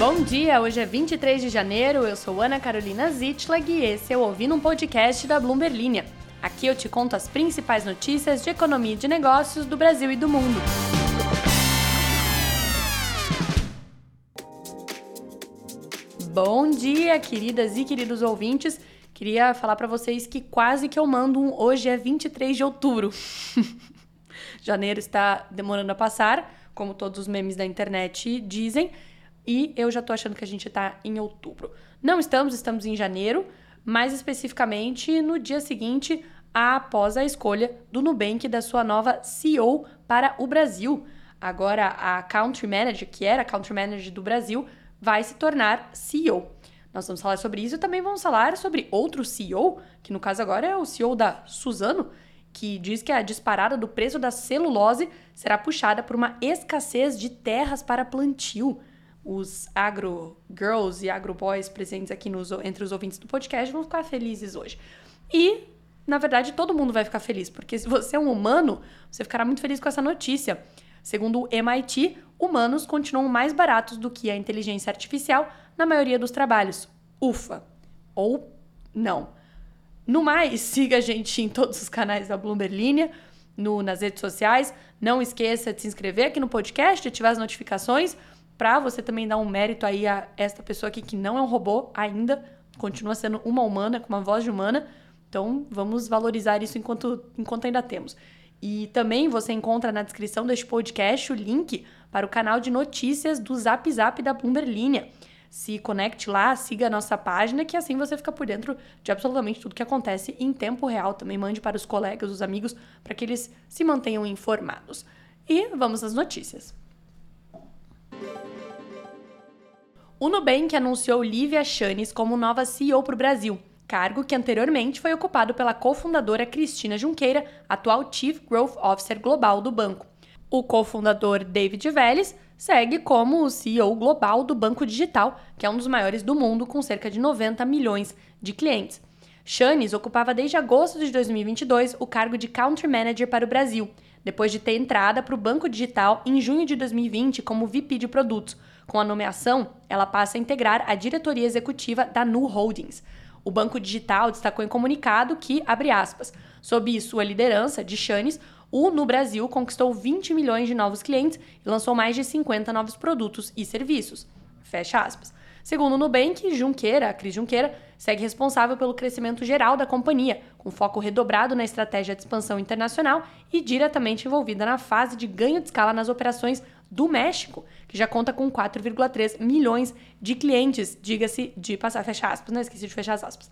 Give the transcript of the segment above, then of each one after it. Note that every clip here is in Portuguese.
Bom dia, hoje é 23 de janeiro, eu sou Ana Carolina Zitlag e esse é o Ouvindo um Podcast da Bloomberg Linha. Aqui eu te conto as principais notícias de economia e de negócios do Brasil e do mundo. Bom dia, queridas e queridos ouvintes. Queria falar para vocês que quase que eu mando um hoje é 23 de outubro. Janeiro está demorando a passar, como todos os memes da internet dizem, e eu já tô achando que a gente tá em outubro. Não estamos, estamos em janeiro, mais especificamente no dia seguinte após a escolha do Nubank da sua nova CEO para o Brasil. Agora a Country Manager, que era a Country Manager do Brasil, vai se tornar CEO. Nós vamos falar sobre isso e também vamos falar sobre outro CEO, que no caso agora é o CEO da Suzano, que diz que a disparada do preço da celulose será puxada por uma escassez de terras para plantio. Os agro girls e agro boys presentes aqui nos, entre os ouvintes do podcast vão ficar felizes hoje. E, na verdade, todo mundo vai ficar feliz, porque se você é um humano, você ficará muito feliz com essa notícia. Segundo o MIT, humanos continuam mais baratos do que a inteligência artificial na maioria dos trabalhos. Ufa! Ou não. No mais, siga a gente em todos os canais da Bloomberg Linha, no, nas redes sociais. Não esqueça de se inscrever aqui no podcast, ativar as notificações, para você também dar um mérito aí a esta pessoa aqui que não é um robô ainda, continua sendo uma humana, com uma voz de humana. Então, vamos valorizar isso enquanto, enquanto ainda temos. E também você encontra na descrição deste podcast o link para o canal de notícias do Zap Zap da Bloomberg Linha. Se conecte lá, siga a nossa página, que assim você fica por dentro de absolutamente tudo que acontece em tempo real. Também mande para os colegas, os amigos, para que eles se mantenham informados. E vamos às notícias. O Nubank anunciou Lívia Chanes como nova CEO para o Brasil cargo que anteriormente foi ocupado pela cofundadora Cristina Junqueira, atual Chief Growth Officer Global do banco. O cofundador David Vélez segue como o CEO global do Banco Digital, que é um dos maiores do mundo, com cerca de 90 milhões de clientes. Chanes ocupava desde agosto de 2022 o cargo de Country Manager para o Brasil, depois de ter entrada para o Banco Digital em junho de 2020 como VP de produtos. Com a nomeação, ela passa a integrar a diretoria executiva da Nu Holdings. O Banco Digital destacou em comunicado que, abre aspas, sob sua liderança de Chanes, o No Brasil conquistou 20 milhões de novos clientes e lançou mais de 50 novos produtos e serviços. Fecha aspas. Segundo o Nubank, Junqueira, a Cris Junqueira, segue responsável pelo crescimento geral da companhia, com foco redobrado na estratégia de expansão internacional e diretamente envolvida na fase de ganho de escala nas operações do México, que já conta com 4,3 milhões de clientes, diga-se de passar, fecha aspas, não esqueci de fechar as aspas.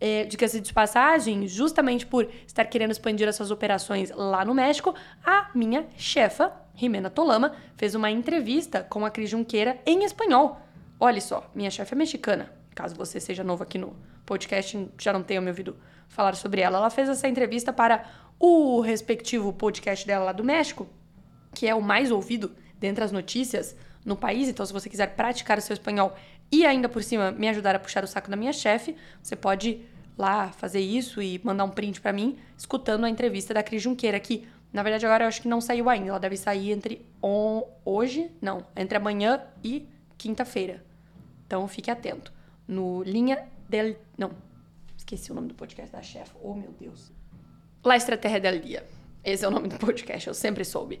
É, diga-se de passagem, justamente por estar querendo expandir as suas operações lá no México, a minha chefa, Jimena Tolama, fez uma entrevista com a Cris Junqueira em espanhol. Olha só, minha chefe é mexicana. Caso você seja novo aqui no podcast, já não tenha me ouvido falar sobre ela. Ela fez essa entrevista para o respectivo podcast dela lá do México, que é o mais ouvido dentre as notícias no país. Então, se você quiser praticar o seu espanhol e ainda por cima me ajudar a puxar o saco da minha chefe, você pode lá fazer isso e mandar um print para mim, escutando a entrevista da Cris Junqueira, que na verdade agora eu acho que não saiu ainda. Ela deve sair entre on... hoje, não, entre amanhã e quinta-feira. Então fique atento. No Linha del. Não, esqueci o nome do podcast da chefe. Oh, meu Deus. La Estratégia del Dia. Esse é o nome do podcast, eu sempre soube.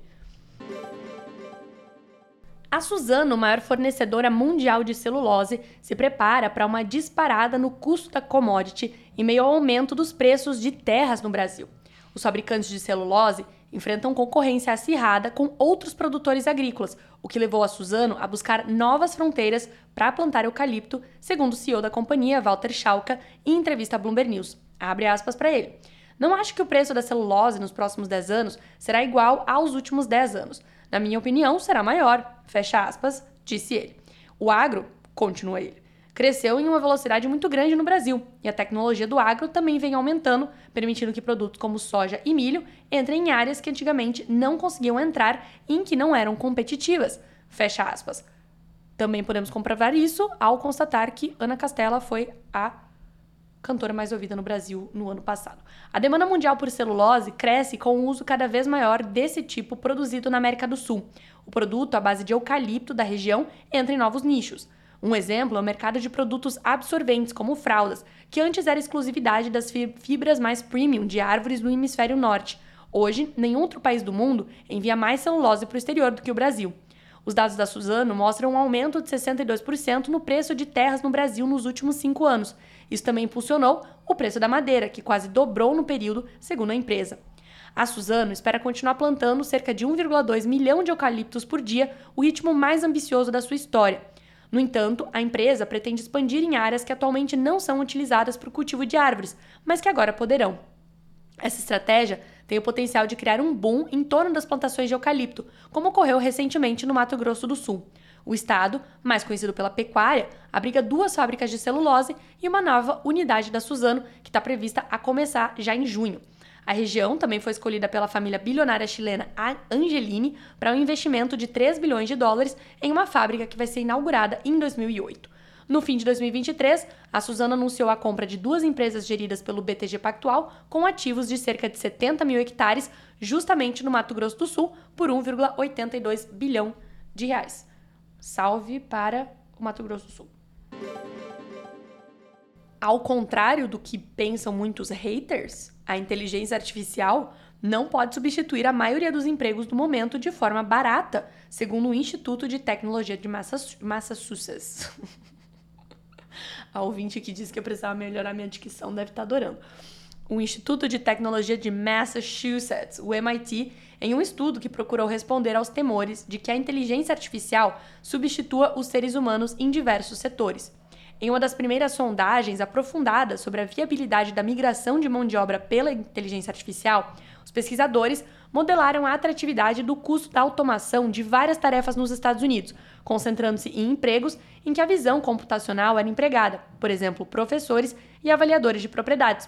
A Suzano, maior fornecedora mundial de celulose, se prepara para uma disparada no custo da commodity em meio ao aumento dos preços de terras no Brasil. Os fabricantes de celulose enfrentam concorrência acirrada com outros produtores agrícolas, o que levou a Suzano a buscar novas fronteiras para plantar eucalipto, segundo o CEO da companhia, Walter Schalka, em entrevista à Bloomberg News. Abre aspas para ele. Não acho que o preço da celulose nos próximos 10 anos será igual aos últimos 10 anos. Na minha opinião, será maior. Fecha aspas, disse ele. O agro, continua ele, cresceu em uma velocidade muito grande no Brasil e a tecnologia do agro também vem aumentando, permitindo que produtos como soja e milho entrem em áreas que antigamente não conseguiam entrar e em que não eram competitivas. Fecha aspas. Também podemos comprovar isso ao constatar que Ana Castela foi a cantora mais ouvida no Brasil no ano passado. A demanda mundial por celulose cresce com o uso cada vez maior desse tipo produzido na América do Sul. O produto, à base de eucalipto da região, entra em novos nichos. Um exemplo é o mercado de produtos absorventes, como fraldas, que antes era exclusividade das fibras mais premium de árvores do hemisfério norte. Hoje, nenhum outro país do mundo envia mais celulose para o exterior do que o Brasil. Os dados da Suzano mostram um aumento de 62% no preço de terras no Brasil nos últimos cinco anos. Isso também impulsionou o preço da madeira, que quase dobrou no período, segundo a empresa. A Suzano espera continuar plantando cerca de 1,2 milhão de eucaliptos por dia, o ritmo mais ambicioso da sua história. No entanto, a empresa pretende expandir em áreas que atualmente não são utilizadas para o cultivo de árvores, mas que agora poderão. Essa estratégia tem o potencial de criar um boom em torno das plantações de eucalipto, como ocorreu recentemente no Mato Grosso do Sul. O estado, mais conhecido pela pecuária, abriga duas fábricas de celulose e uma nova unidade da Suzano, que está prevista a começar já em junho. A região também foi escolhida pela família bilionária chilena Angelini para um investimento de 3 bilhões de dólares em uma fábrica que vai ser inaugurada em 2008. No fim de 2023, a Suzano anunciou a compra de duas empresas geridas pelo BTG Pactual com ativos de cerca de 70 mil hectares, justamente no Mato Grosso do Sul, por 1,82 bilhão de reais. Salve para o Mato Grosso do Sul. Ao contrário do que pensam muitos haters, a inteligência artificial não pode substituir a maioria dos empregos do momento de forma barata, segundo o Instituto de Tecnologia de Massachusetts. a ouvinte que disse que eu precisava melhorar minha dicção deve estar adorando. O Instituto de Tecnologia de Massachusetts, o MIT, em um estudo que procurou responder aos temores de que a inteligência artificial substitua os seres humanos em diversos setores. Em uma das primeiras sondagens aprofundadas sobre a viabilidade da migração de mão de obra pela inteligência artificial, os pesquisadores modelaram a atratividade do custo da automação de várias tarefas nos Estados Unidos, concentrando-se em empregos em que a visão computacional era empregada, por exemplo, professores e avaliadores de propriedades.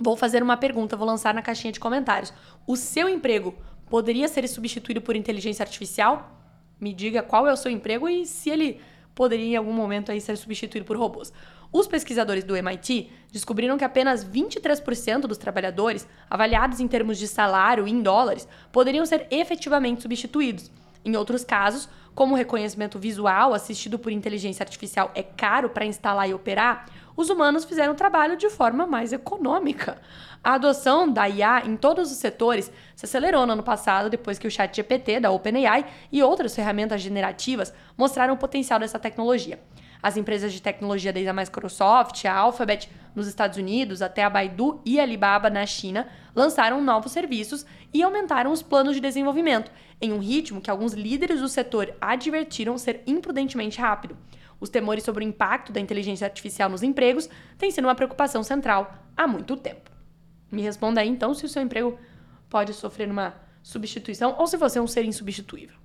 Vou fazer uma pergunta, vou lançar na caixinha de comentários. O seu emprego poderia ser substituído por inteligência artificial? Me diga qual é o seu emprego e se ele poderia em algum momento aí ser substituído por robôs. Os pesquisadores do MIT descobriram que apenas 23% dos trabalhadores, avaliados em termos de salário em dólares, poderiam ser efetivamente substituídos. Em outros casos, como o reconhecimento visual assistido por inteligência artificial é caro para instalar e operar, os humanos fizeram o trabalho de forma mais econômica. A adoção da IA em todos os setores se acelerou no ano passado depois que o ChatGPT da OpenAI e outras ferramentas generativas mostraram o potencial dessa tecnologia. As empresas de tecnologia desde a Microsoft, a Alphabet nos Estados Unidos até a Baidu e a Alibaba na China lançaram novos serviços e aumentaram os planos de desenvolvimento, em um ritmo que alguns líderes do setor advertiram ser imprudentemente rápido. Os temores sobre o impacto da inteligência artificial nos empregos têm sido uma preocupação central há muito tempo. Me responda aí então se o seu emprego pode sofrer uma substituição ou se você é um ser insubstituível.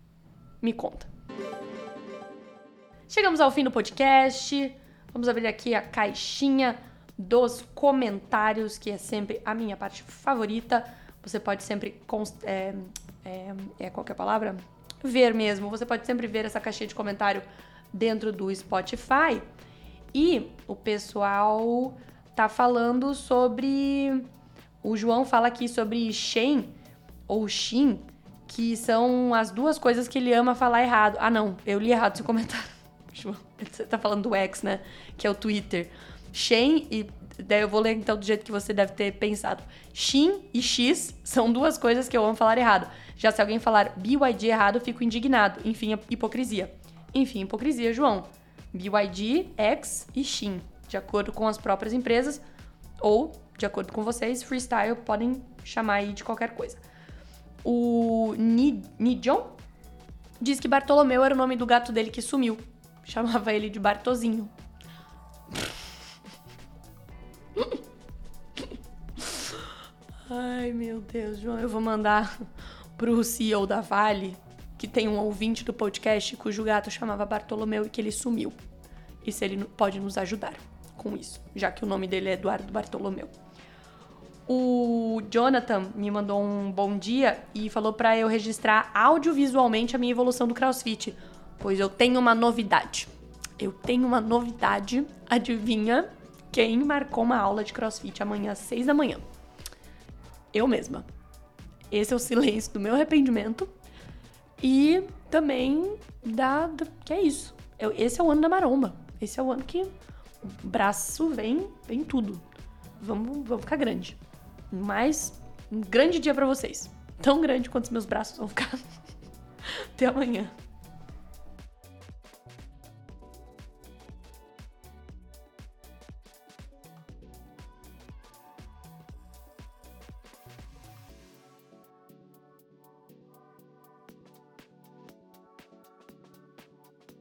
Me conta. Chegamos ao fim do podcast. Vamos abrir aqui a caixinha dos comentários, que é sempre a minha parte favorita. Você pode sempre. É, é, é qualquer palavra? Ver mesmo. Você pode sempre ver essa caixinha de comentário dentro do Spotify. E o pessoal tá falando sobre. O João fala aqui sobre Shen ou Shin, que são as duas coisas que ele ama falar errado. Ah, não, eu li errado seu comentário. Você tá falando do X, né? Que é o Twitter. Shen e. Daí eu vou ler então do jeito que você deve ter pensado. Shin e X são duas coisas que eu amo falar errado. Já se alguém falar BYD errado, fico indignado. Enfim, hipocrisia. Enfim, hipocrisia, João. BYD, X e Shin. De acordo com as próprias empresas ou, de acordo com vocês, freestyle podem chamar aí de qualquer coisa. O Nijon diz que Bartolomeu era o nome do gato dele que sumiu. Chamava ele de Bartozinho. Ai, meu Deus, João, eu vou mandar pro CEO da Vale, que tem um ouvinte do podcast cujo gato chamava Bartolomeu e que ele sumiu. E se ele pode nos ajudar com isso, já que o nome dele é Eduardo Bartolomeu. O Jonathan me mandou um bom dia e falou para eu registrar audiovisualmente a minha evolução do CrossFit pois eu tenho uma novidade. Eu tenho uma novidade. Adivinha quem marcou uma aula de crossfit amanhã às seis da manhã? Eu mesma. Esse é o silêncio do meu arrependimento. E também da, da. que é isso. Eu, esse é o ano da maromba. Esse é o ano que o braço vem, vem tudo. Vamos, vamos ficar grande. Mas um grande dia para vocês. Tão grande quanto os meus braços vão ficar. Até amanhã.